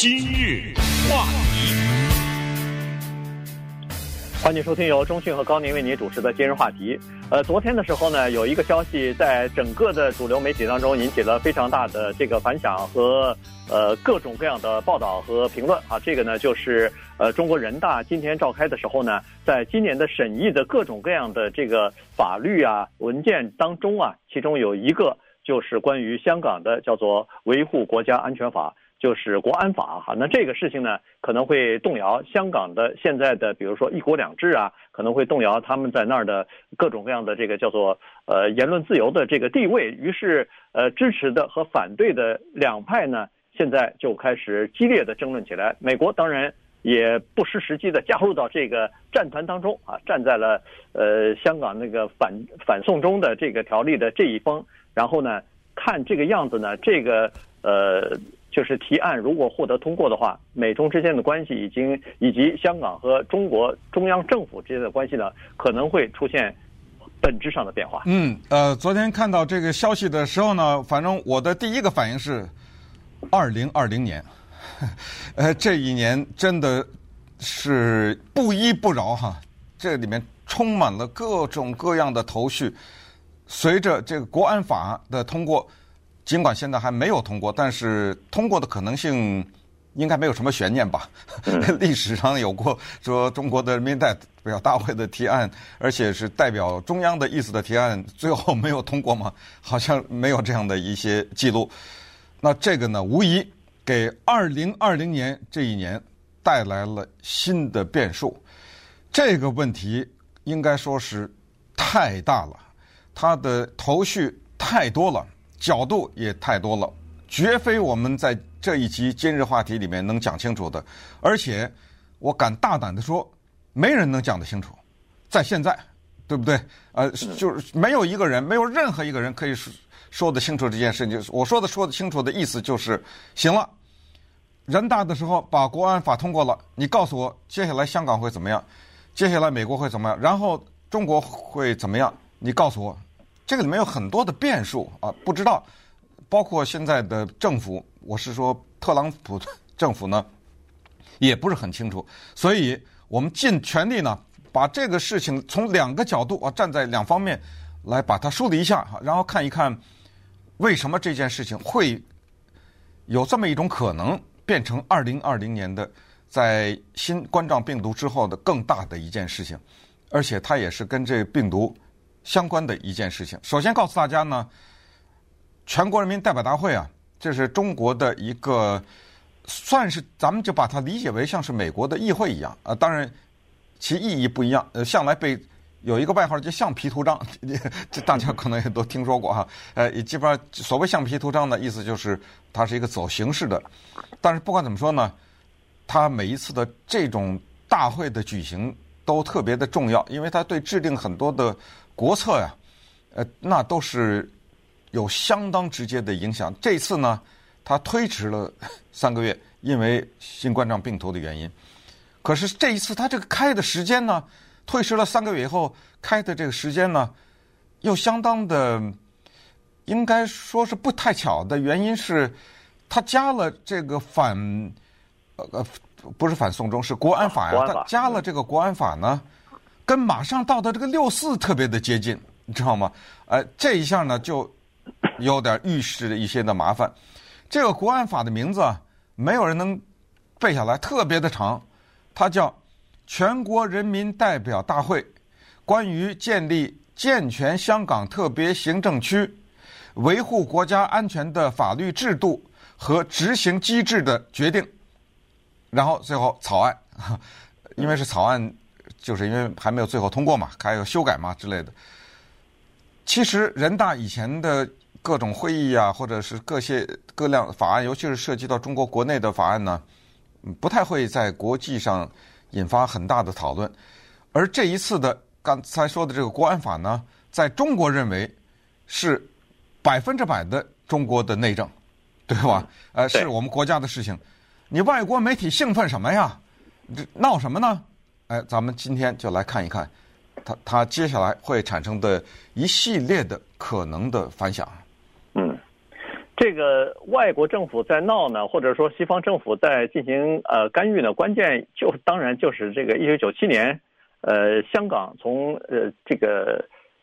今日话题，欢迎收听由中讯和高宁为您主持的今日话题。呃，昨天的时候呢，有一个消息在整个的主流媒体当中引起了非常大的这个反响和呃各种各样的报道和评论啊。这个呢，就是呃中国人大今天召开的时候呢，在今年的审议的各种各样的这个法律啊文件当中啊，其中有一个就是关于香港的，叫做维护国家安全法。就是国安法哈，那这个事情呢，可能会动摇香港的现在的，比如说一国两制啊，可能会动摇他们在那儿的各种各样的这个叫做呃言论自由的这个地位。于是呃支持的和反对的两派呢，现在就开始激烈的争论起来。美国当然也不失时机的加入到这个战团当中啊，站在了呃香港那个反反送中的这个条例的这一方。然后呢，看这个样子呢，这个呃。就是提案如果获得通过的话，美中之间的关系已经以及香港和中国中央政府之间的关系呢，可能会出现本质上的变化。嗯，呃，昨天看到这个消息的时候呢，反正我的第一个反应是，二零二零年，呃，这一年真的是不依不饶哈，这里面充满了各种各样的头绪，随着这个国安法的通过。尽管现在还没有通过，但是通过的可能性应该没有什么悬念吧？历史上有过说中国的人民代表大会的提案，而且是代表中央的意思的提案，最后没有通过吗？好像没有这样的一些记录。那这个呢，无疑给二零二零年这一年带来了新的变数。这个问题应该说是太大了，它的头绪太多了。角度也太多了，绝非我们在这一集今日话题里面能讲清楚的。而且，我敢大胆的说，没人能讲得清楚。在现在，对不对？呃，就是没有一个人，没有任何一个人可以说说得清楚这件事情。就是我说的说得清楚的意思就是，行了，人大的时候把国安法通过了，你告诉我接下来香港会怎么样？接下来美国会怎么样？然后中国会怎么样？你告诉我。这个里面有很多的变数啊，不知道，包括现在的政府，我是说特朗普政府呢，也不是很清楚，所以我们尽全力呢，把这个事情从两个角度啊，站在两方面来把它梳理一下，然后看一看为什么这件事情会有这么一种可能变成二零二零年的在新冠状病毒之后的更大的一件事情，而且它也是跟这病毒。相关的一件事情，首先告诉大家呢，全国人民代表大会啊，这是中国的一个，算是咱们就把它理解为像是美国的议会一样啊。当然，其意义不一样。呃，向来被有一个外号叫“橡皮图章”，这大家可能也都听说过哈。呃，基本上所谓“橡皮图章”的意思就是它是一个走形式的。但是不管怎么说呢，它每一次的这种大会的举行都特别的重要，因为它对制定很多的。国策呀，呃，那都是有相当直接的影响。这次呢，他推迟了三个月，因为新冠状病毒的原因。可是这一次他这个开的时间呢，推迟了三个月以后开的这个时间呢，又相当的，应该说是不太巧的原因是，他加了这个反，呃，不是反送中，是国安法呀，他加了这个国安法呢。跟马上到的这个六四特别的接近，你知道吗？呃，这一下呢，就有点预示了一些的麻烦。这个国安法的名字啊，没有人能背下来，特别的长。它叫《全国人民代表大会关于建立健全香港特别行政区维护国家安全的法律制度和执行机制的决定》。然后最后草案，因为是草案。就是因为还没有最后通过嘛，还有修改嘛之类的。其实人大以前的各种会议啊，或者是各些各量法案，尤其是涉及到中国国内的法案呢，不太会在国际上引发很大的讨论。而这一次的刚才说的这个国安法呢，在中国认为是百分之百的中国的内政，对吧？呃，是我们国家的事情。你外国媒体兴奋什么呀？这闹什么呢？哎，咱们今天就来看一看，它它接下来会产生的一系列的可能的反响。嗯，这个外国政府在闹呢，或者说西方政府在进行呃干预呢，关键就当然就是这个一九九七年，呃，香港从呃这个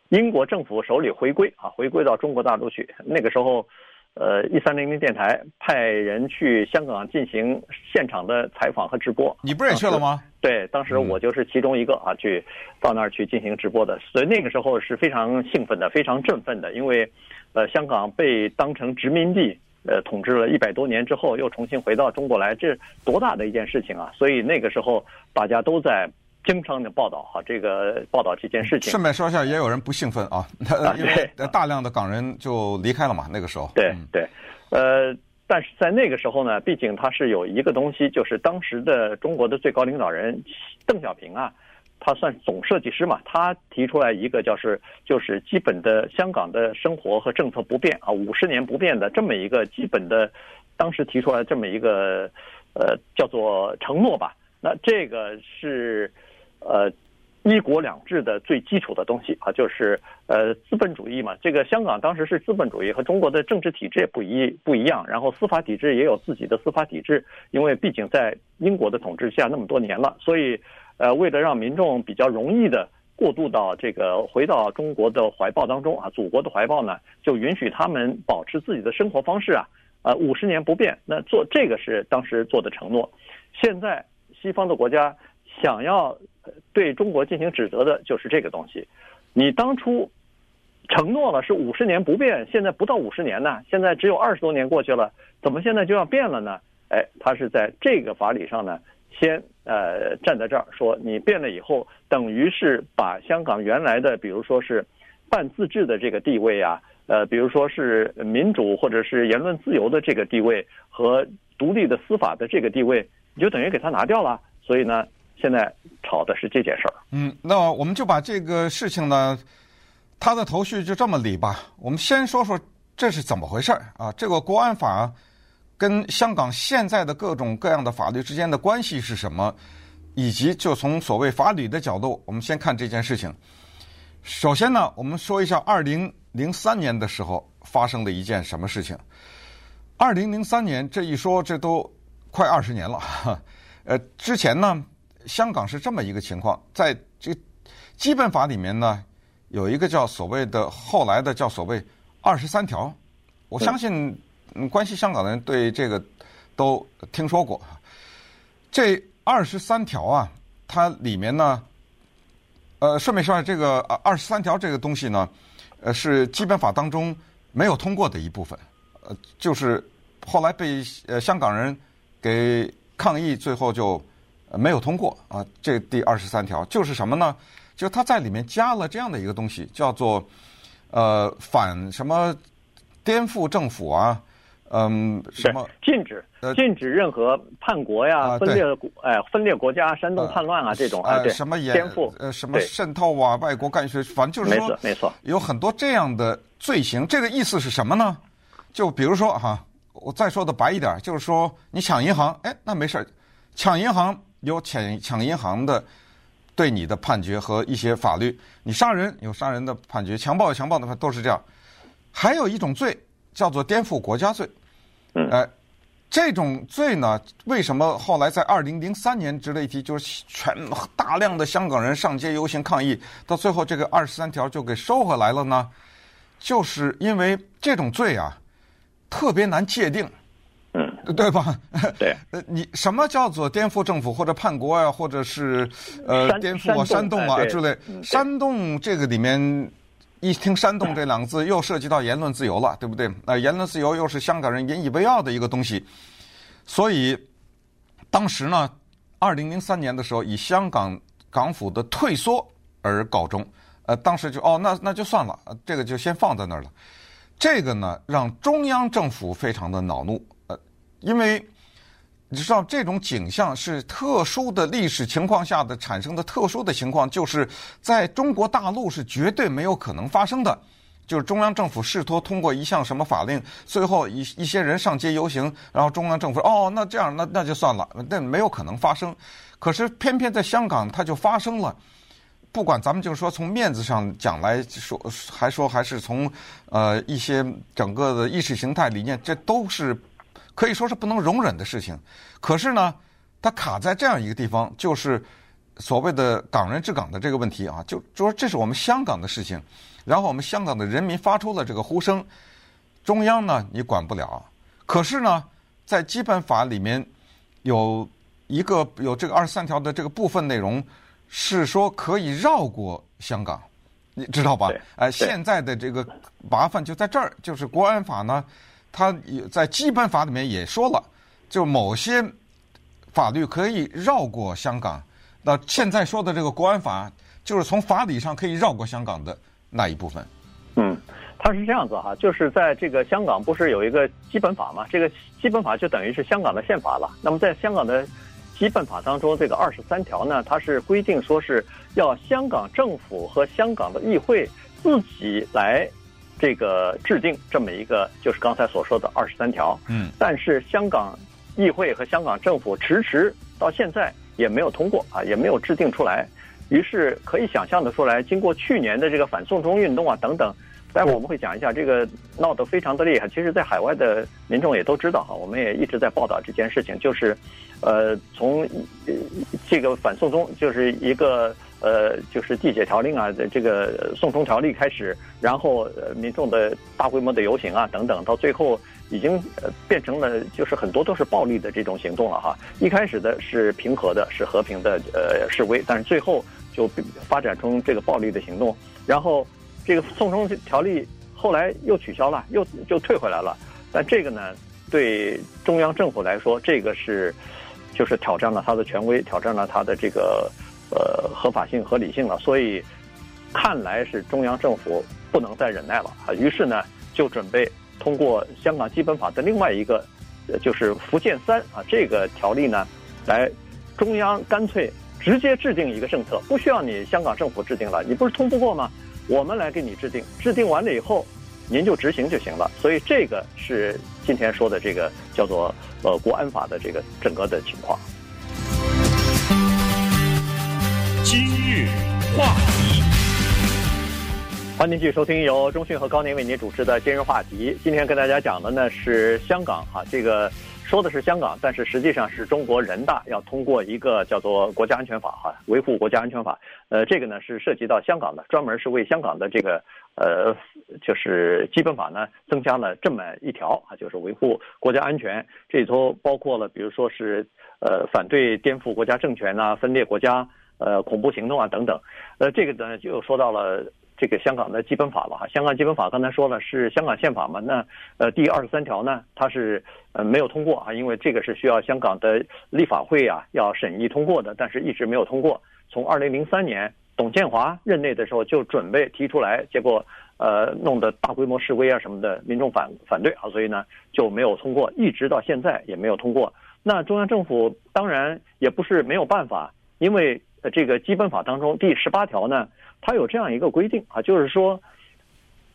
英国政府手里回归啊，回归到中国大陆去。那个时候，呃，一三零零电台派人去香港进行现场的采访和直播。你不是也去了吗？对，当时我就是其中一个啊，去到那儿去进行直播的。所以那个时候是非常兴奋的，非常振奋的，因为。呃，香港被当成殖民地，呃，统治了一百多年之后，又重新回到中国来，这多大的一件事情啊！所以那个时候，大家都在经常的报道哈，这个报道这件事情。顺便说一下，也有人不兴奋啊，因为大量的港人就离开了嘛，那个时候。对对，呃，但是在那个时候呢，毕竟他是有一个东西，就是当时的中国的最高领导人邓小平啊。他算总设计师嘛？他提出来一个，叫是就是基本的香港的生活和政策不变啊，五十年不变的这么一个基本的，当时提出来这么一个，呃，叫做承诺吧。那这个是呃一国两制的最基础的东西啊，就是呃资本主义嘛。这个香港当时是资本主义，和中国的政治体制也不一不一样，然后司法体制也有自己的司法体制，因为毕竟在英国的统治下那么多年了，所以。呃，为了让民众比较容易的过渡到这个回到中国的怀抱当中啊，祖国的怀抱呢，就允许他们保持自己的生活方式啊，呃，五十年不变。那做这个是当时做的承诺。现在西方的国家想要对中国进行指责的就是这个东西。你当初承诺了是五十年不变，现在不到五十年呢，现在只有二十多年过去了，怎么现在就要变了呢？哎，他是在这个法理上呢。先呃站在这儿说，你变了以后，等于是把香港原来的，比如说是半自治的这个地位啊，呃，比如说是民主或者是言论自由的这个地位和独立的司法的这个地位，你就等于给他拿掉了。所以呢，现在吵的是这件事儿。嗯，那我们就把这个事情呢，他的头绪就这么理吧。我们先说说这是怎么回事儿啊？这个国安法。跟香港现在的各种各样的法律之间的关系是什么？以及就从所谓法理的角度，我们先看这件事情。首先呢，我们说一下二零零三年的时候发生的一件什么事情。二零零三年这一说，这都快二十年了。呃，之前呢，香港是这么一个情况，在这基本法里面呢，有一个叫所谓的后来的叫所谓二十三条，我相信。嗯，关系香港的人对这个都听说过。这二十三条啊，它里面呢，呃，顺便说下这个二十三条这个东西呢，呃，是基本法当中没有通过的一部分，呃，就是后来被呃香港人给抗议，最后就没有通过啊。这第二十三条就是什么呢？就他在里面加了这样的一个东西，叫做呃反什么颠覆政府啊。嗯，什么禁止？禁止任何叛国呀、分裂国哎、分裂国家、煽动叛乱啊这种啊，对，什么颠覆？呃，什么渗透啊、外国干涉，反正就是说，没错，没错，有很多这样的罪行。这个意思是什么呢？就比如说哈，我再说的白一点，就是说你抢银行，哎，那没事儿，抢银行有抢抢银行的对你的判决和一些法律；你杀人有杀人的判决，强暴有强暴的判，都是这样。还有一种罪叫做颠覆国家罪。嗯，哎，这种罪呢，为什么后来在二零零三年值得一提？就是全大量的香港人上街游行抗议，到最后这个二十三条就给收回来了呢？就是因为这种罪啊，特别难界定，嗯，对吧？对，呃，你什么叫做颠覆政府或者叛国呀、啊，或者是呃颠覆啊、煽动啊之类？煽动这个里面。一听“煽动”这两个字，又涉及到言论自由了，对不对？那言论自由又是香港人引以为傲的一个东西，所以当时呢，二零零三年的时候，以香港港府的退缩而告终。呃，当时就哦，那那就算了，这个就先放在那儿了。这个呢，让中央政府非常的恼怒，呃，因为。你知道这种景象是特殊的历史情况下的产生的特殊的情况，就是在中国大陆是绝对没有可能发生的。就是中央政府试图通过一项什么法令，最后一一些人上街游行，然后中央政府哦，那这样那那就算了，那没有可能发生。可是偏偏在香港它就发生了。不管咱们就是说从面子上讲来说，还说还是从呃一些整个的意识形态理念，这都是可以说是不能容忍的事情。可是呢，它卡在这样一个地方，就是所谓的港人治港的这个问题啊，就就说这是我们香港的事情，然后我们香港的人民发出了这个呼声，中央呢你管不了。可是呢，在基本法里面有一个有这个二十三条的这个部分内容。是说可以绕过香港，你知道吧？哎，现在的这个麻烦就在这儿，就是国安法呢，它在基本法里面也说了，就某些法律可以绕过香港。那现在说的这个国安法，就是从法理上可以绕过香港的那一部分。嗯，它是这样子哈，就是在这个香港不是有一个基本法吗？这个基本法就等于是香港的宪法了。那么在香港的。基本法当中这个二十三条呢，它是规定说是要香港政府和香港的议会自己来这个制定这么一个，就是刚才所说的二十三条。嗯，但是香港议会和香港政府迟迟到现在也没有通过啊，也没有制定出来。于是可以想象的出来，经过去年的这个反送中运动啊等等。待会我们会讲一下这个闹得非常的厉害。其实，在海外的民众也都知道哈，我们也一直在报道这件事情，就是，呃，从这个反送中就是一个呃，就是地铁条令啊这个送中条例开始，然后民众的大规模的游行啊等等，到最后已经变成了就是很多都是暴力的这种行动了哈。一开始的是平和的，是和平的呃示威，但是最后就发展成这个暴力的行动，然后。这个送中条例后来又取消了，又就退回来了。但这个呢，对中央政府来说，这个是就是挑战了他的权威，挑战了他的这个呃合法性、合理性了。所以看来是中央政府不能再忍耐了啊，于是呢就准备通过香港基本法的另外一个，就是福建三啊这个条例呢，来中央干脆直接制定一个政策，不需要你香港政府制定了，你不是通不过吗？我们来给你制定，制定完了以后，您就执行就行了。所以这个是今天说的这个叫做呃国安法的这个整个的情况。话题，欢迎继续收听由中讯和高宁为您主持的今日话题。今天跟大家讲的呢是香港哈这个。说的是香港，但是实际上是中国人大要通过一个叫做《国家安全法》哈，维护国家安全法。呃，这个呢是涉及到香港的，专门是为香港的这个呃，就是基本法呢增加了这么一条啊，就是维护国家安全。这里头包括了，比如说是呃反对颠覆国家政权啊、分裂国家、呃恐怖行动啊等等。呃，这个呢就说到了。这个香港的基本法了哈，香港基本法刚才说了是香港宪法嘛，那呃第二十三条呢，它是呃没有通过啊，因为这个是需要香港的立法会啊要审议通过的，但是一直没有通过。从二零零三年董建华任内的时候就准备提出来，结果呃弄得大规模示威啊什么的，民众反反对啊，所以呢就没有通过，一直到现在也没有通过。那中央政府当然也不是没有办法，因为这个基本法当中第十八条呢。它有这样一个规定啊，就是说，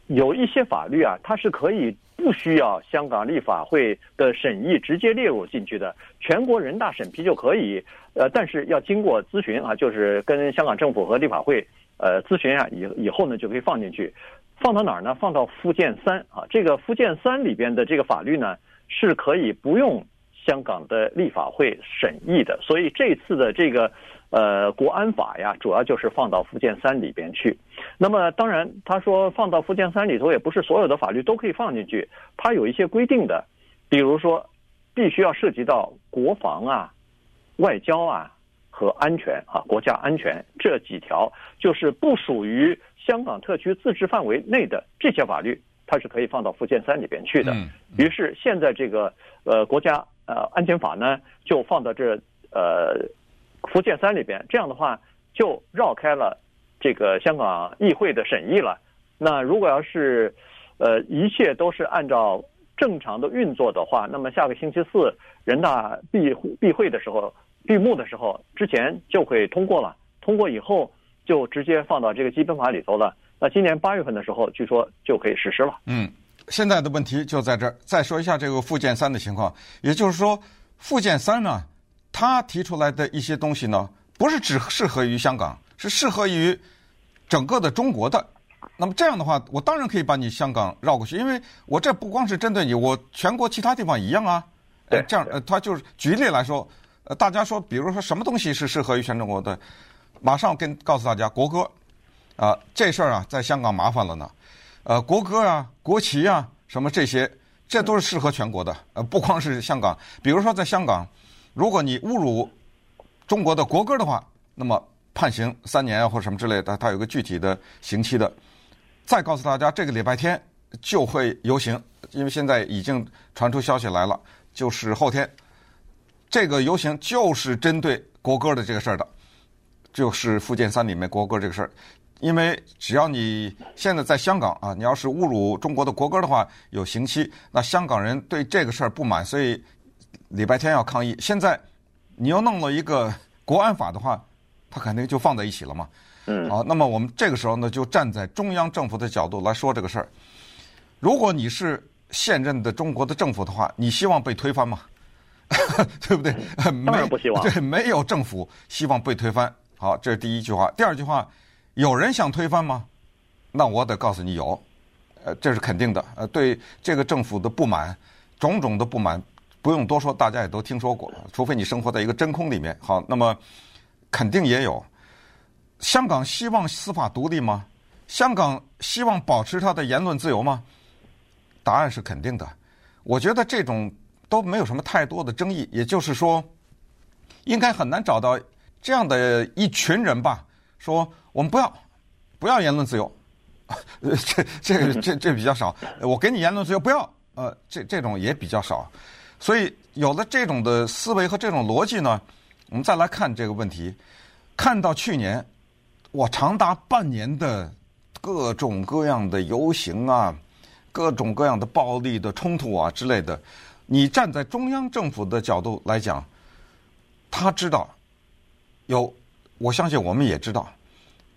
有一些法律啊，它是可以不需要香港立法会的审议直接列入进去的，全国人大审批就可以。呃，但是要经过咨询啊，就是跟香港政府和立法会呃咨询啊，以以后呢就可以放进去。放到哪儿呢？放到附件三啊，这个附件三里边的这个法律呢，是可以不用香港的立法会审议的。所以这次的这个。呃，国安法呀，主要就是放到附件三里边去。那么，当然，他说放到附件三里头，也不是所有的法律都可以放进去，它有一些规定的，比如说，必须要涉及到国防啊、外交啊和安全啊、国家安全这几条，就是不属于香港特区自治范围内的这些法律，它是可以放到附件三里边去的。于是，现在这个呃国家呃安全法呢，就放到这呃。附件三里边，这样的话就绕开了这个香港议会的审议了。那如果要是，呃，一切都是按照正常的运作的话，那么下个星期四人大闭闭会的时候，闭幕的时候之前就会通过了。通过以后就直接放到这个基本法里头了。那今年八月份的时候，据说就可以实施了。嗯，现在的问题就在这儿。再说一下这个附件三的情况，也就是说附件三呢。他提出来的一些东西呢，不是只适合于香港，是适合于整个的中国的。那么这样的话，我当然可以把你香港绕过去，因为我这不光是针对你，我全国其他地方一样啊。呃，这样呃，他就是举例来说，呃，大家说，比如说什么东西是适合于全中国的，马上跟告诉大家，国歌啊，这事儿啊，在香港麻烦了呢。呃，国歌啊，国旗啊，什么这些，这都是适合全国的。呃，不光是香港，比如说在香港，如果你侮辱中国的国歌的话，那么判刑三年啊，或者什么之类的，它有个具体的刑期的。再告诉大家，这个礼拜天就会游行，因为现在已经传出消息来了，就是后天，这个游行就是针对国歌的这个事儿的，就是附件三里面国歌这个事儿。因为只要你现在在香港啊，你要是侮辱中国的国歌的话，有刑期。那香港人对这个事儿不满，所以礼拜天要抗议。现在你又弄了一个国安法的话，它肯定就放在一起了嘛。嗯。好，那么我们这个时候呢，就站在中央政府的角度来说这个事儿。如果你是现任的中国的政府的话，你希望被推翻吗？对不对？当然不希望。对，没有政府希望被推翻。好，这是第一句话。第二句话。有人想推翻吗？那我得告诉你有，呃，这是肯定的。呃，对这个政府的不满，种种的不满，不用多说，大家也都听说过。除非你生活在一个真空里面。好，那么肯定也有。香港希望司法独立吗？香港希望保持它的言论自由吗？答案是肯定的。我觉得这种都没有什么太多的争议。也就是说，应该很难找到这样的一群人吧。说我们不要，不要言论自由，这这这这比较少。我给你言论自由，不要，呃，这这种也比较少。所以有了这种的思维和这种逻辑呢，我们再来看这个问题。看到去年，我长达半年的各种各样的游行啊，各种各样的暴力的冲突啊之类的，你站在中央政府的角度来讲，他知道有。我相信我们也知道，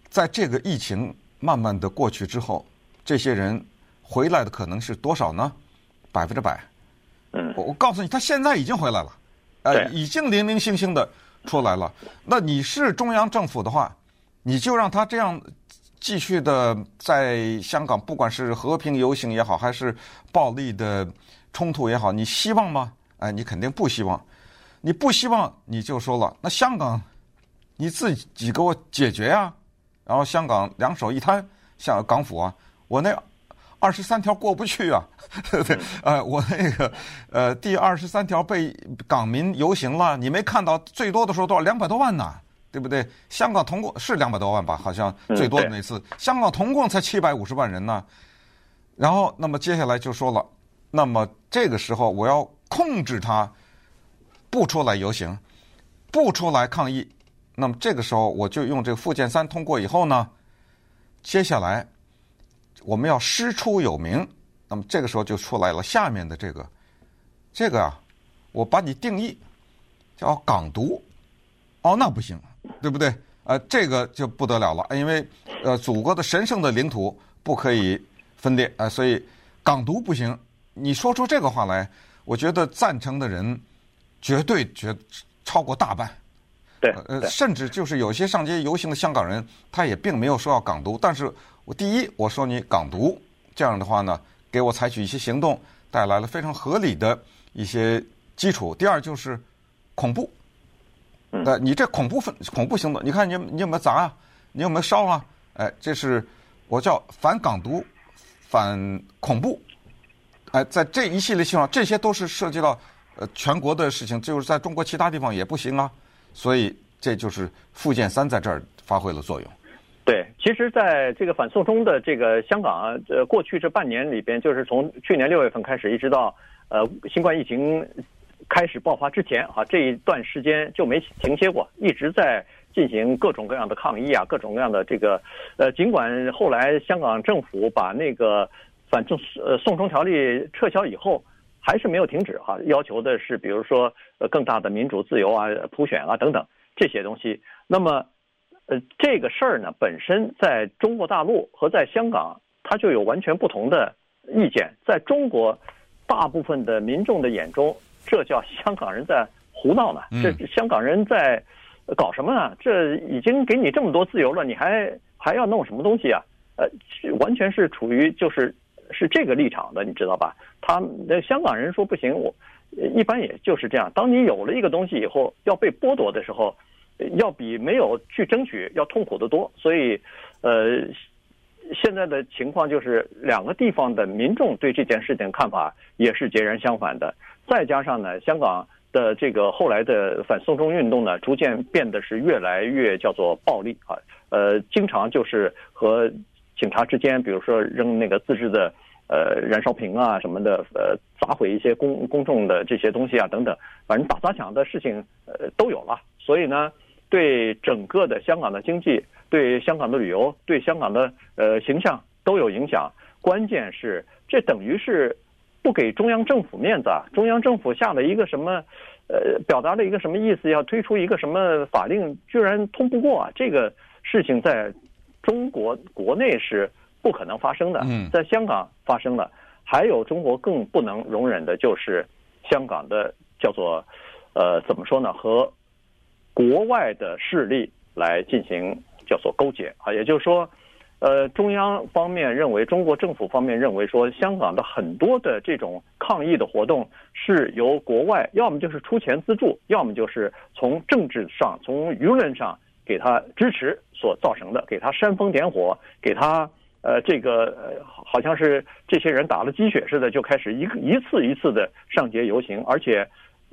在这个疫情慢慢的过去之后，这些人回来的可能是多少呢？百分之百。嗯。我我告诉你，他现在已经回来了，呃，已经零零星星的出来了。那你是中央政府的话，你就让他这样继续的在香港，不管是和平游行也好，还是暴力的冲突也好，你希望吗？哎，你肯定不希望。你不希望，你就说了，那香港。你自己给我解决呀、啊，然后香港两手一摊，像港府啊，我那二十三条过不去啊，对对？呃，我那个呃第二十三条被港民游行了，你没看到最多的时候多少两百多万呢，对不对？香港同共是两百多万吧，好像最多的那次，香港同共才七百五十万人呢。然后，那么接下来就说了，那么这个时候我要控制他不出来游行，不出来抗议。那么这个时候，我就用这个附件三通过以后呢，接下来我们要师出有名。那么这个时候就出来了下面的这个，这个啊，我把你定义叫港独。哦，那不行，对不对？呃，这个就不得了了，因为呃，祖国的神圣的领土不可以分裂啊，呃，所以港独不行。你说出这个话来，我觉得赞成的人绝对绝超过大半。对，呃，甚至就是有些上街游行的香港人，他也并没有说要港独。但是我第一，我说你港独，这样的话呢，给我采取一些行动，带来了非常合理的一些基础。第二就是恐怖，呃，你这恐怖分恐怖行动，你看你你有没有砸啊？你有没有烧啊？哎，这是我叫反港独、反恐怖。哎，在这一系列情况，这些都是涉及到呃全国的事情，就是在中国其他地方也不行啊。所以这就是附件三在这儿发挥了作用。对，其实，在这个反送中的这个香港啊，呃，过去这半年里边，就是从去年六月份开始，一直到呃新冠疫情开始爆发之前啊，这一段时间就没停歇过，一直在进行各种各样的抗议啊，各种各样的这个呃，尽管后来香港政府把那个反送呃送中条例撤销以后。还是没有停止哈，要求的是，比如说呃更大的民主自由啊、普选啊等等这些东西。那么，呃这个事儿呢，本身在中国大陆和在香港，它就有完全不同的意见。在中国，大部分的民众的眼中，这叫香港人在胡闹呢，这香港人在搞什么呢？这已经给你这么多自由了，你还还要弄什么东西啊？呃，完全是处于就是是这个立场的，你知道吧？他的香港人说不行，我一般也就是这样。当你有了一个东西以后，要被剥夺的时候，要比没有去争取要痛苦得多。所以，呃，现在的情况就是两个地方的民众对这件事情看法也是截然相反的。再加上呢，香港。的这个后来的反送中运动呢，逐渐变得是越来越叫做暴力啊，呃，经常就是和警察之间，比如说扔那个自制的呃燃烧瓶啊什么的，呃，砸毁一些公公众的这些东西啊等等，反正打砸抢的事情呃都有了。所以呢，对整个的香港的经济、对香港的旅游、对香港的呃形象都有影响。关键是这等于是。不给中央政府面子啊！中央政府下了一个什么，呃，表达了一个什么意思？要推出一个什么法令，居然通不过啊！这个事情在中国国内是不可能发生的，在香港发生了。还有中国更不能容忍的就是香港的叫做，呃，怎么说呢？和国外的势力来进行叫做勾结啊，也就是说。呃，中央方面认为，中国政府方面认为说，香港的很多的这种抗议的活动是由国外，要么就是出钱资助，要么就是从政治上、从舆论上给他支持所造成的，给他煽风点火，给他呃这个呃好像是这些人打了鸡血似的，就开始一个一次一次的上街游行，而且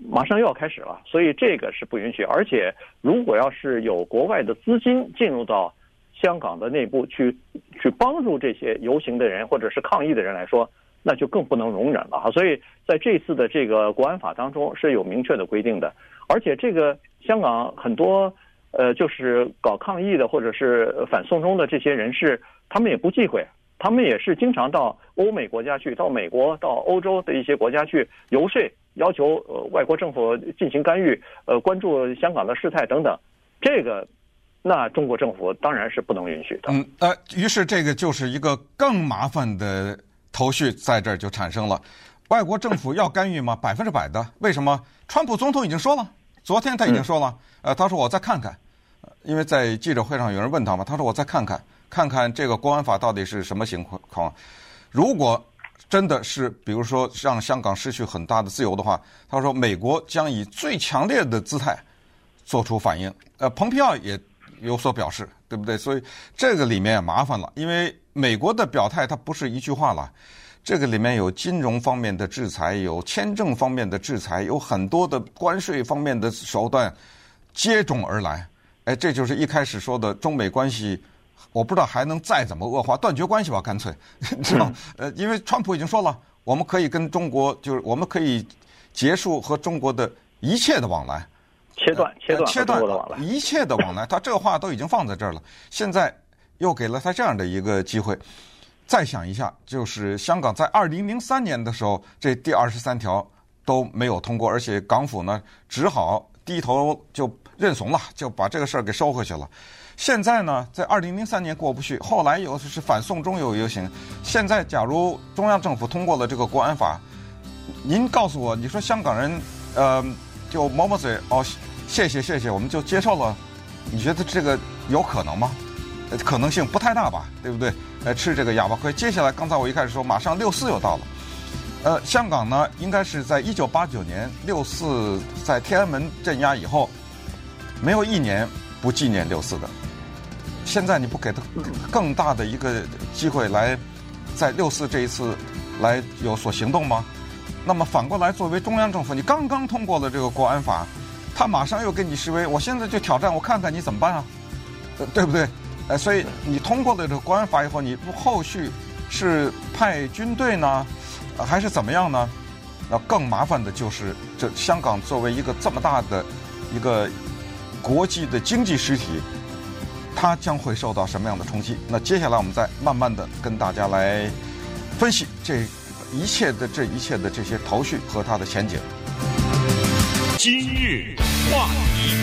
马上又要开始了，所以这个是不允许。而且如果要是有国外的资金进入到。香港的内部去去帮助这些游行的人或者是抗议的人来说，那就更不能容忍了哈。所以在这次的这个国安法当中是有明确的规定的，而且这个香港很多呃就是搞抗议的或者是反送中的这些人士，他们也不忌讳，他们也是经常到欧美国家去，到美国、到欧洲的一些国家去游说，要求呃外国政府进行干预，呃关注香港的事态等等，这个。那中国政府当然是不能允许的。嗯，呃，于是这个就是一个更麻烦的头绪在这儿就产生了。外国政府要干预吗？百分之百的。为什么？川普总统已经说了，昨天他已经说了，呃，他说我再看看，因为在记者会上有人问他嘛，他说我再看看，看看这个国安法到底是什么情况。如果真的是，比如说让香港失去很大的自由的话，他说美国将以最强烈的姿态做出反应。呃，蓬佩奥也。有所表示，对不对？所以这个里面也麻烦了，因为美国的表态它不是一句话了，这个里面有金融方面的制裁，有签证方面的制裁，有很多的关税方面的手段接踵而来。哎，这就是一开始说的中美关系，我不知道还能再怎么恶化，断绝关系吧，干脆，是吧？呃，因为川普已经说了，我们可以跟中国，就是我们可以结束和中国的一切的往来。切断，切断，切断一切的往来。他这话都已经放在这儿了，现在又给了他这样的一个机会。再想一下，就是香港在二零零三年的时候，这第二十三条都没有通过，而且港府呢只好低头就认怂了，就把这个事儿给收回去了。现在呢，在二零零三年过不去，后来又是反送中游游行。现在假如中央政府通过了这个国安法，您告诉我，你说香港人呃就抹抹嘴哦。谢谢谢谢，我们就接受了。你觉得这个有可能吗？可能性不太大吧，对不对？来吃这个哑巴亏。接下来，刚才我一开始说，马上六四又到了。呃，香港呢，应该是在一九八九年六四在天安门镇压以后，没有一年不纪念六四的。现在你不给他更大的一个机会来在六四这一次来有所行动吗？那么反过来，作为中央政府，你刚刚通过了这个国安法。他马上又跟你示威，我现在就挑战，我看看你怎么办啊？对不对？呃，所以你通过了这个国安法以后，你不后续是派军队呢，还是怎么样呢？那更麻烦的就是，这香港作为一个这么大的一个国际的经济实体，它将会受到什么样的冲击？那接下来我们再慢慢的跟大家来分析这一切的这一切的这些头绪和它的前景。今日话题，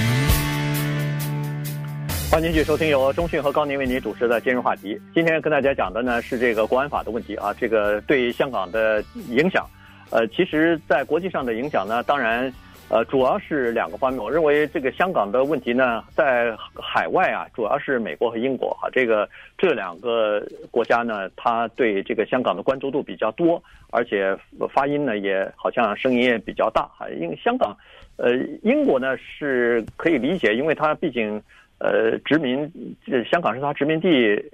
欢迎继续收听由中讯和高宁为您主持的今日话题。今天跟大家讲的呢是这个国安法的问题啊，这个对香港的影响。呃，其实，在国际上的影响呢，当然，呃，主要是两个方面。我认为这个香港的问题呢，在海外啊，主要是美国和英国哈，这个这两个国家呢，它对这个香港的关注度比较多，而且发音呢也好像声音也比较大哈。因为香港，呃，英国呢是可以理解，因为它毕竟。呃，殖民这香港是他殖民地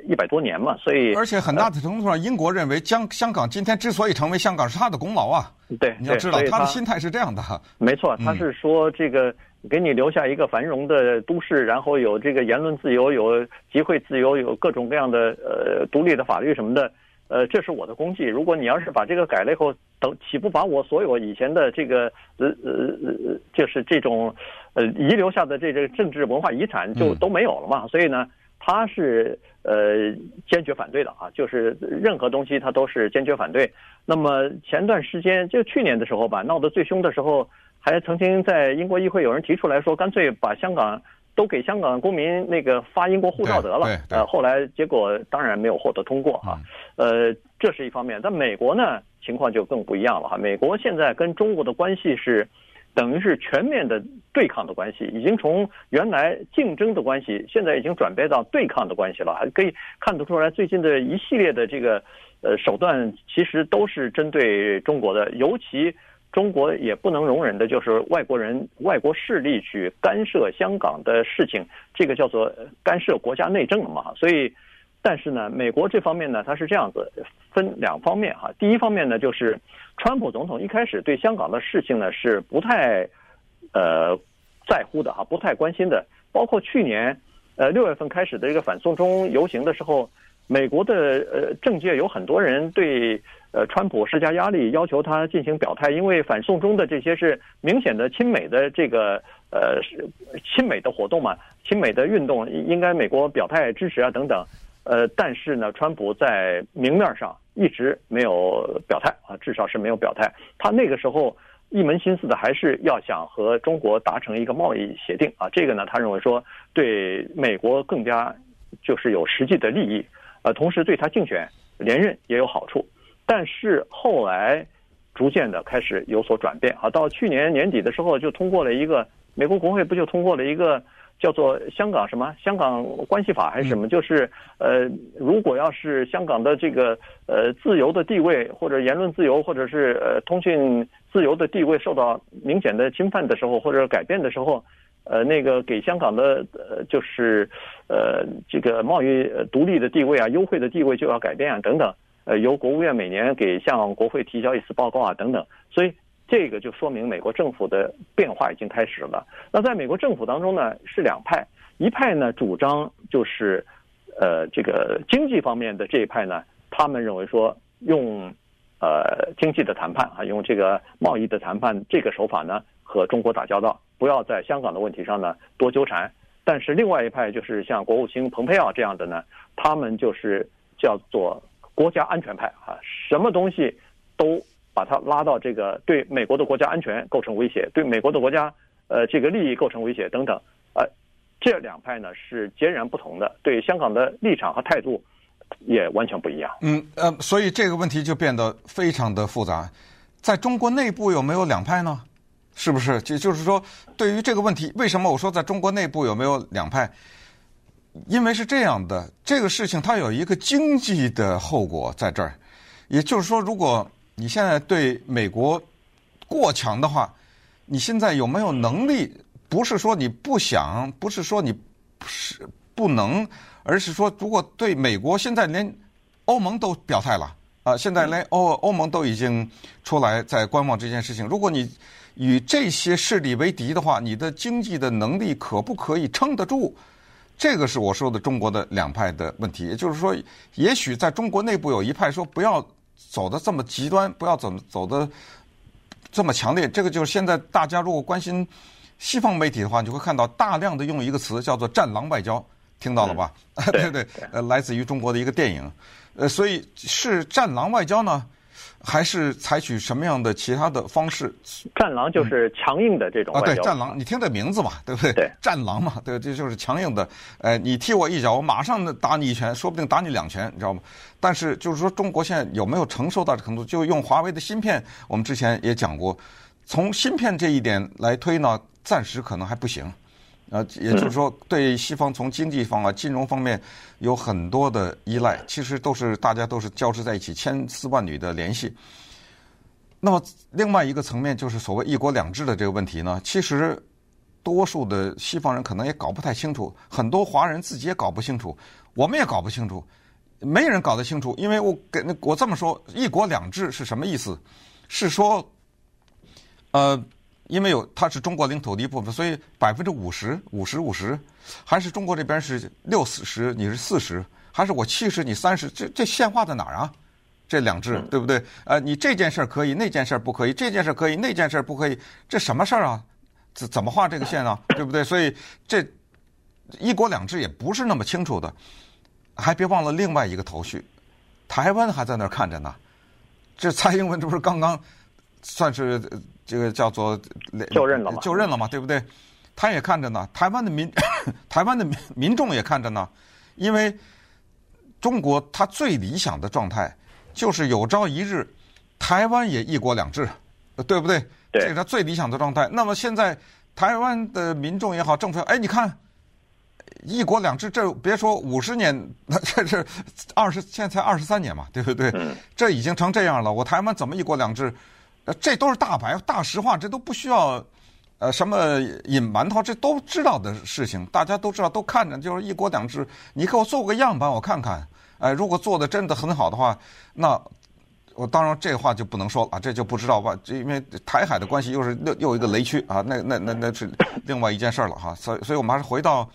一百多年嘛，所以而且很大的程度上，英国认为将香港今天之所以成为香港是他的功劳啊。对，你要知道他的心态是这样的。没错，他是说这个给你留下一个繁荣的都市，然后有这个言论自由，有集会自由，有各种各样的呃独立的法律什么的。呃，这是我的功绩。如果你要是把这个改了以后，等岂不把我所有以前的这个呃呃呃，就是这种呃遗留下的这个政治文化遗产就都没有了嘛？所以呢，他是呃坚决反对的啊，就是任何东西他都是坚决反对。那么前段时间就去年的时候吧，闹得最凶的时候，还曾经在英国议会有人提出来说，干脆把香港。都给香港公民那个发英国护照得了，呃，后来结果当然没有获得通过哈，呃，这是一方面。但美国呢，情况就更不一样了哈。美国现在跟中国的关系是，等于是全面的对抗的关系，已经从原来竞争的关系，现在已经转变到对抗的关系了。还可以看得出来，最近的一系列的这个呃手段，其实都是针对中国的，尤其。中国也不能容忍的就是外国人、外国势力去干涉香港的事情，这个叫做干涉国家内政嘛。所以，但是呢，美国这方面呢，它是这样子，分两方面哈。第一方面呢，就是川普总统一开始对香港的事情呢是不太呃在乎的哈，不太关心的。包括去年呃六月份开始的这个反送中游行的时候，美国的呃政界有很多人对。呃，川普施加压力，要求他进行表态，因为反送中的这些是明显的亲美的这个呃亲美的活动嘛，亲美的运动，应该美国表态支持啊等等。呃，但是呢，川普在明面上一直没有表态啊，至少是没有表态。他那个时候一门心思的还是要想和中国达成一个贸易协定啊，这个呢，他认为说对美国更加就是有实际的利益，呃，同时对他竞选连任也有好处。但是后来，逐渐的开始有所转变啊。到去年年底的时候，就通过了一个美国国会不就通过了一个叫做《香港什么香港关系法》还是什么？就是呃，如果要是香港的这个呃自由的地位，或者言论自由，或者是呃通讯自由的地位受到明显的侵犯的时候，或者改变的时候，呃，那个给香港的呃就是呃这个贸易独立的地位啊，优惠的地位就要改变啊，等等。呃，由国务院每年给向国会提交一次报告啊，等等，所以这个就说明美国政府的变化已经开始了。那在美国政府当中呢，是两派，一派呢主张就是，呃，这个经济方面的这一派呢，他们认为说用，呃，经济的谈判啊，用这个贸易的谈判这个手法呢，和中国打交道，不要在香港的问题上呢多纠缠。但是另外一派就是像国务卿蓬佩奥这样的呢，他们就是叫做。国家安全派啊，什么东西都把它拉到这个对美国的国家安全构成威胁，对美国的国家呃这个利益构成威胁等等，呃，这两派呢是截然不同的，对香港的立场和态度也完全不一样。嗯呃，所以这个问题就变得非常的复杂。在中国内部有没有两派呢？是不是？就就是说，对于这个问题，为什么我说在中国内部有没有两派？因为是这样的，这个事情它有一个经济的后果在这儿，也就是说，如果你现在对美国过强的话，你现在有没有能力？不是说你不想，不是说你是不能，而是说，如果对美国现在连欧盟都表态了啊，现在连欧欧盟都已经出来在观望这件事情，如果你与这些势力为敌的话，你的经济的能力可不可以撑得住？这个是我说的中国的两派的问题，也就是说，也许在中国内部有一派说不要走得这么极端，不要走走的这么强烈。这个就是现在大家如果关心西方媒体的话，你会看到大量的用一个词叫做“战狼外交”，听到了吧？嗯、对 对，呃，来自于中国的一个电影，呃，所以是“战狼外交”呢？还是采取什么样的其他的方式？战狼就是强硬的这种、嗯、啊，对，战狼，你听这名字嘛，对不对？对，战狼嘛，对，这就是强硬的。呃，你踢我一脚，我马上打你一拳，说不定打你两拳，你知道吗？但是就是说，中国现在有没有承受到这程度？就用华为的芯片，我们之前也讲过，从芯片这一点来推呢，暂时可能还不行。呃，也就是说，对西方从经济方啊、金融方面有很多的依赖，其实都是大家都是交织在一起，千丝万缕的联系。那么另外一个层面就是所谓“一国两制”的这个问题呢，其实多数的西方人可能也搞不太清楚，很多华人自己也搞不清楚，我们也搞不清楚，没人搞得清楚。因为我给我这么说，“一国两制”是什么意思？是说，呃。因为有它是中国领土的一部分，所以百分之五十、五十、五十，还是中国这边是六四十，你是四十，还是我七十你三十？这这线画在哪儿啊？这两制对不对？呃，你这件事儿可以，那件事儿不可以；这件事儿可以，那件事儿不可以。这什么事儿啊？怎怎么画这个线啊？对不对？所以这一国两制也不是那么清楚的。还别忘了另外一个头绪，台湾还在那儿看着呢。这蔡英文这不是刚刚算是？这个叫做就任了嘛，就任了嘛，对不对？他也看着呢，台湾的民，台湾的民民众也看着呢，因为中国它最理想的状态就是有朝一日台湾也一国两制，对不对？对，这是他最理想的状态。那么现在台湾的民众也好，政府哎，你看一国两制，这别说五十年，那 这是二十，现在才二十三年嘛，对不对？嗯，这已经成这样了，我台湾怎么一国两制？这都是大白大实话，这都不需要，呃，什么隐瞒头，这都知道的事情，大家都知道，都看着，就是一国两制，你给我做个样板，我看看，哎，如果做的真的很好的话，那我当然这话就不能说了，这就不知道吧，这因为台海的关系又是又又一个雷区啊，那那那那是另外一件事了哈，所以所以我们还是回到，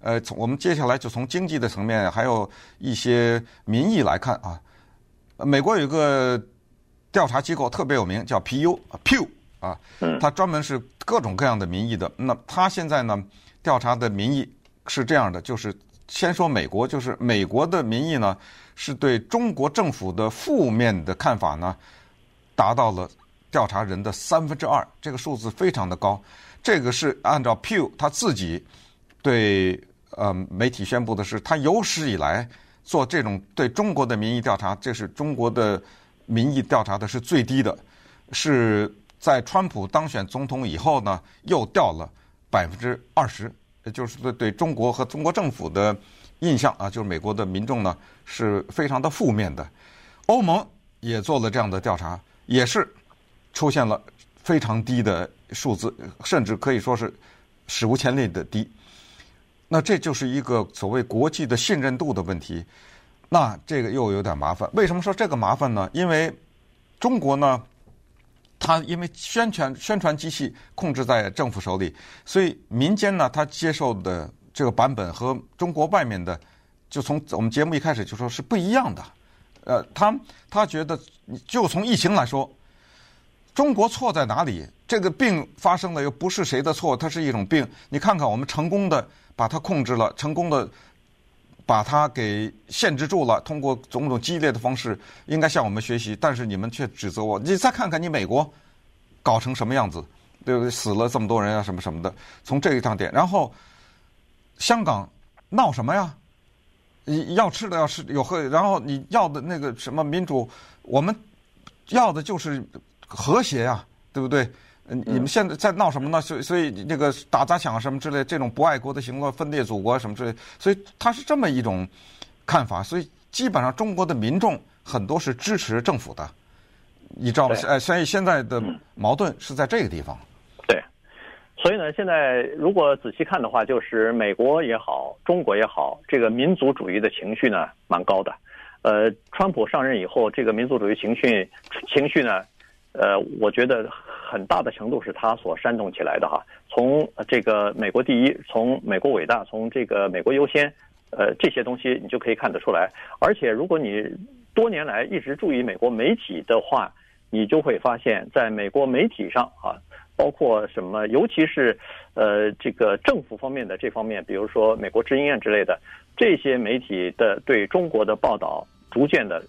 呃，从我们接下来就从经济的层面，还有一些民意来看啊，美国有一个。调查机构特别有名，叫 PU 啊 Pew 啊，它专门是各种各样的民意的。那它现在呢，调查的民意是这样的，就是先说美国，就是美国的民意呢，是对中国政府的负面的看法呢，达到了调查人的三分之二，这个数字非常的高。这个是按照 Pew 他自己对呃媒体宣布的是，他有史以来做这种对中国的民意调查，这是中国的。民意调查的是最低的，是在川普当选总统以后呢，又掉了百分之二十，就是对对中国和中国政府的印象啊，就是美国的民众呢是非常的负面的。欧盟也做了这样的调查，也是出现了非常低的数字，甚至可以说是史无前例的低。那这就是一个所谓国际的信任度的问题。那这个又有点麻烦。为什么说这个麻烦呢？因为中国呢，它因为宣传宣传机器控制在政府手里，所以民间呢，它接受的这个版本和中国外面的，就从我们节目一开始就说是不一样的。呃，他他觉得，就从疫情来说，中国错在哪里？这个病发生了又不是谁的错，它是一种病。你看看我们成功的把它控制了，成功的。把它给限制住了，通过种种激烈的方式，应该向我们学习。但是你们却指责我。你再看看你美国，搞成什么样子，对不对？死了这么多人啊，什么什么的。从这一张点，然后香港闹什么呀？你要吃的要吃有喝，然后你要的那个什么民主，我们要的就是和谐呀，对不对？你们现在在闹什么呢？所以，所以那个打砸抢什么之类，这种不爱国的行为，分裂祖国什么之类，所以他是这么一种看法。所以基本上中国的民众很多是支持政府的，你知道吗？哎，所以现在的矛盾是在这个地方。对，所以呢，现在如果仔细看的话，就是美国也好，中国也好，这个民族主义的情绪呢，蛮高的。呃，川普上任以后，这个民族主义情绪情绪呢，呃，我觉得。很大的程度是他所煽动起来的哈，从这个美国第一，从美国伟大，从这个美国优先，呃，这些东西你就可以看得出来。而且如果你多年来一直注意美国媒体的话，你就会发现，在美国媒体上啊，包括什么，尤其是呃这个政府方面的这方面，比如说美国之音之类的这些媒体的对中国的报道，逐渐的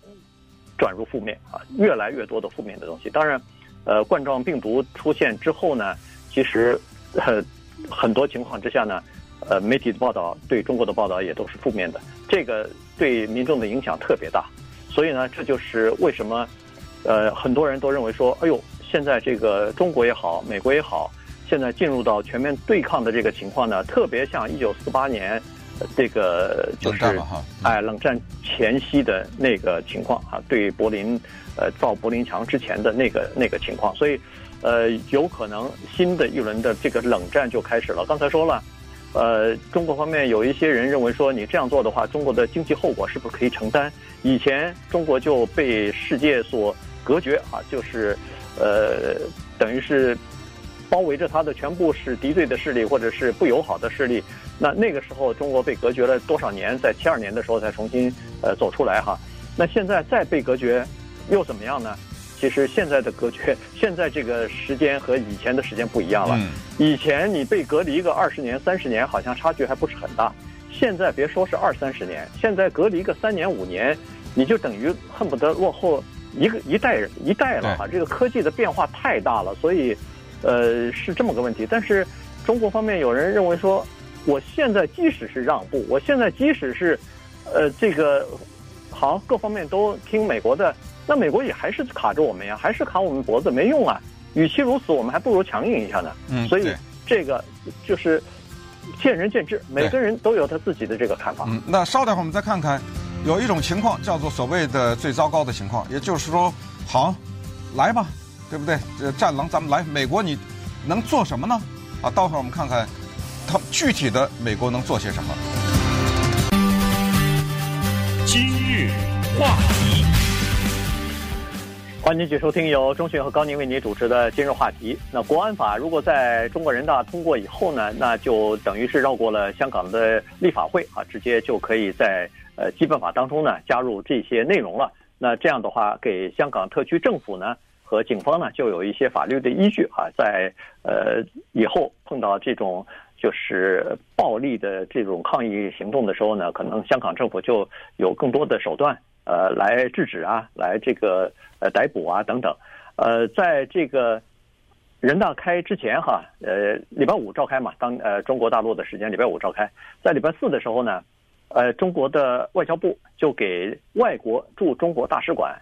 转入负面啊，越来越多的负面的东西。当然。呃，冠状病毒出现之后呢，其实，呃，很多情况之下呢，呃，媒体的报道对中国的报道也都是负面的，这个对民众的影响特别大。所以呢，这就是为什么，呃，很多人都认为说，哎呦，现在这个中国也好，美国也好，现在进入到全面对抗的这个情况呢，特别像一九四八年，这个就是哎冷战前夕的那个情况啊，对柏林呃造柏林墙之前的那个那个情况，所以呃有可能新的一轮的这个冷战就开始了。刚才说了。呃，中国方面有一些人认为说，你这样做的话，中国的经济后果是不是可以承担？以前中国就被世界所隔绝啊，就是，呃，等于是包围着它的全部是敌对的势力或者是不友好的势力。那那个时候中国被隔绝了多少年？在七二年的时候才重新呃走出来哈。那现在再被隔绝，又怎么样呢？其实现在的隔绝，现在这个时间和以前的时间不一样了。以前你被隔离个二十年、三十年，好像差距还不是很大。现在别说是二三十年，现在隔离个三年、五年，你就等于恨不得落后一个一代人一代了哈。这个科技的变化太大了，所以，呃，是这么个问题。但是中国方面有人认为说，我现在即使是让步，我现在即使是，呃，这个好各方面都听美国的。那美国也还是卡着我们呀，还是卡我们脖子，没用啊。与其如此，我们还不如强硬一下呢。嗯，所以这个就是见仁见智，每个人都有他自己的这个看法。嗯，那稍等会儿我们再看看，有一种情况叫做所谓的最糟糕的情况，也就是说，好，来吧，对不对？这战狼，咱们来。美国你能做什么呢？啊，待会儿我们看看，他具体的美国能做些什么。今日话题。欢迎继续收听由钟迅和高宁为您主持的今日话题。那国安法如果在中国人大通过以后呢，那就等于是绕过了香港的立法会啊，直接就可以在呃基本法当中呢加入这些内容了。那这样的话，给香港特区政府呢和警方呢就有一些法律的依据啊，在呃以后碰到这种就是暴力的这种抗议行动的时候呢，可能香港政府就有更多的手段。呃，来制止啊，来这个呃逮捕啊等等，呃，在这个人大开之前哈，呃，礼拜五召开嘛，当呃中国大陆的时间礼拜五召开，在礼拜四的时候呢，呃，中国的外交部就给外国驻中国大使馆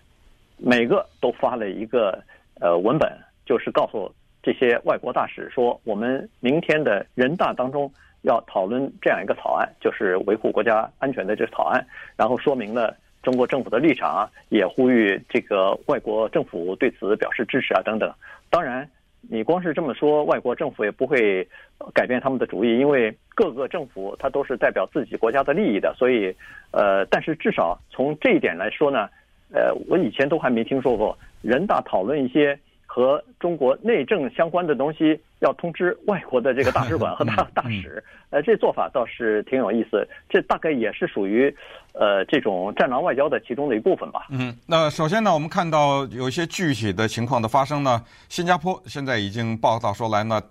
每个都发了一个呃文本，就是告诉这些外国大使说，我们明天的人大当中要讨论这样一个草案，就是维护国家安全的这个草案，然后说明了。中国政府的立场啊，也呼吁这个外国政府对此表示支持啊，等等。当然，你光是这么说，外国政府也不会改变他们的主意，因为各个政府它都是代表自己国家的利益的。所以，呃，但是至少从这一点来说呢，呃，我以前都还没听说过人大讨论一些。和中国内政相关的东西要通知外国的这个大使馆和 大大使，呃，这做法倒是挺有意思。这大概也是属于，呃，这种战狼外交的其中的一部分吧。嗯，那首先呢，我们看到有一些具体的情况的发生呢，新加坡现在已经报道说来呢，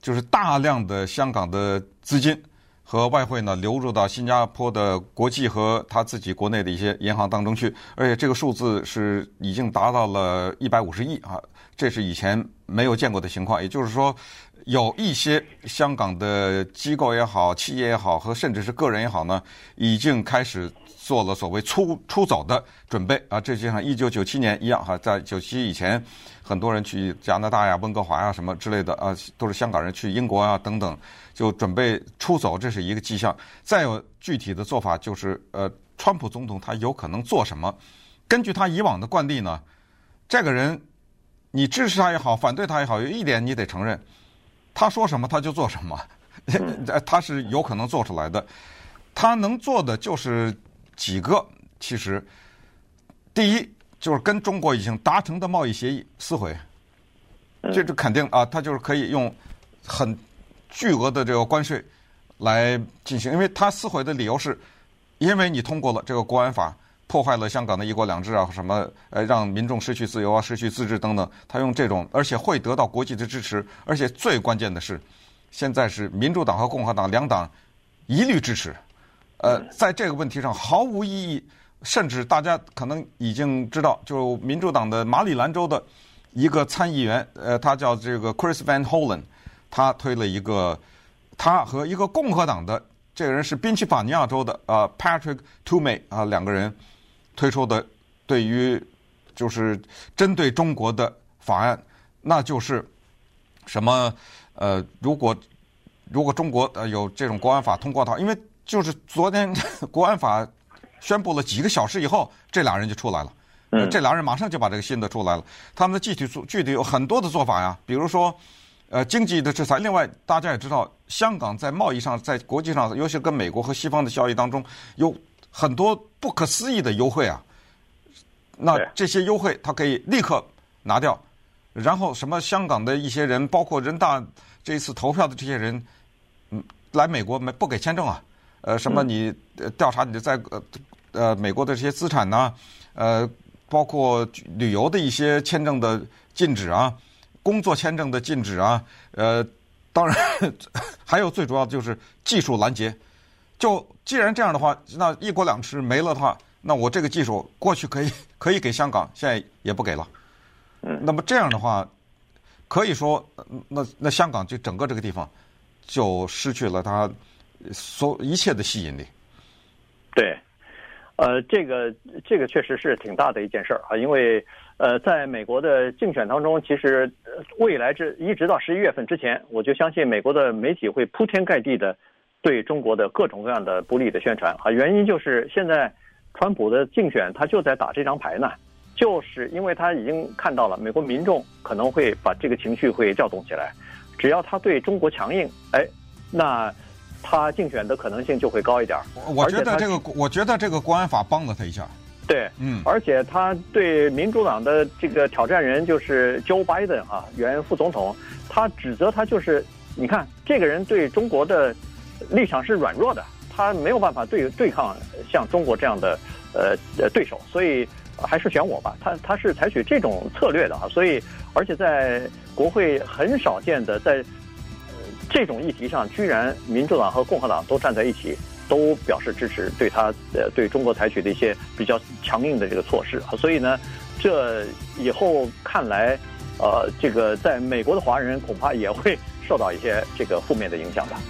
就是大量的香港的资金和外汇呢流入到新加坡的国际和他自己国内的一些银行当中去，而且这个数字是已经达到了一百五十亿啊。这是以前没有见过的情况，也就是说，有一些香港的机构也好、企业也好，和甚至是个人也好呢，已经开始做了所谓出出走的准备啊。这就像一九九七年一样哈，在九七以前，很多人去加拿大呀、温哥华呀什么之类的啊，都是香港人去英国啊等等，就准备出走，这是一个迹象。再有具体的做法就是，呃，川普总统他有可能做什么？根据他以往的惯例呢，这个人。你支持他也好，反对他也好，有一点你得承认，他说什么他就做什么，他是有可能做出来的。他能做的就是几个，其实，第一就是跟中国已经达成的贸易协议撕毁，这是肯定啊，他就是可以用很巨额的这个关税来进行，因为他撕毁的理由是，因为你通过了这个国安法。破坏了香港的一国两制啊，什么呃，让民众失去自由啊，失去自治等等。他用这种，而且会得到国际的支持，而且最关键的是，现在是民主党和共和党两党一律支持。呃，在这个问题上毫无意义，甚至大家可能已经知道，就民主党的马里兰州的一个参议员，呃，他叫这个 Chris Van Hollen，他推了一个，他和一个共和党的这个人是宾夕法尼亚州的，呃，Patrick Toomey 啊，两个人。推出的对于就是针对中国的法案，那就是什么呃，如果如果中国呃有这种国安法通过的话，因为就是昨天 国安法宣布了几个小时以后，这俩人就出来了。嗯，这俩人马上就把这个新的出来了。他们的具体做具体有很多的做法呀，比如说呃经济的制裁。另外大家也知道，香港在贸易上，在国际上，尤其跟美国和西方的交易当中，有很多不可思议的优惠啊。那这些优惠他可以立刻拿掉，然后什么香港的一些人，包括人大这一次投票的这些人。嗯，来美国没不给签证啊？呃，什么你调查你的在呃呃美国的这些资产呢？呃，包括旅游的一些签证的禁止啊，工作签证的禁止啊。呃，当然 还有最主要的就是技术拦截。就既然这样的话，那一国两制没了的话，那我这个技术过去可以 可以给香港，现在也不给了。嗯，那么这样的话，可以说那那香港就整个这个地方。就失去了它所一切的吸引力。对，呃，这个这个确实是挺大的一件事儿啊，因为呃，在美国的竞选当中，其实未来这一直到十一月份之前，我就相信美国的媒体会铺天盖地的对中国的各种各样的不利的宣传啊。原因就是现在川普的竞选他就在打这张牌呢，就是因为他已经看到了美国民众可能会把这个情绪会调动起来。只要他对中国强硬，哎，那他竞选的可能性就会高一点。我觉得这个，我觉得这个国安法帮了他一下。对，嗯，而且他对民主党的这个挑战人就是 Joe Biden 啊，原副总统，他指责他就是，你看这个人对中国的立场是软弱的，他没有办法对对抗像中国这样的呃呃对手，所以。还是选我吧，他他是采取这种策略的啊，所以而且在国会很少见的在这种议题上，居然民主党和共和党都站在一起，都表示支持对他呃对中国采取的一些比较强硬的这个措施啊，所以呢，这以后看来，呃，这个在美国的华人恐怕也会受到一些这个负面的影响吧。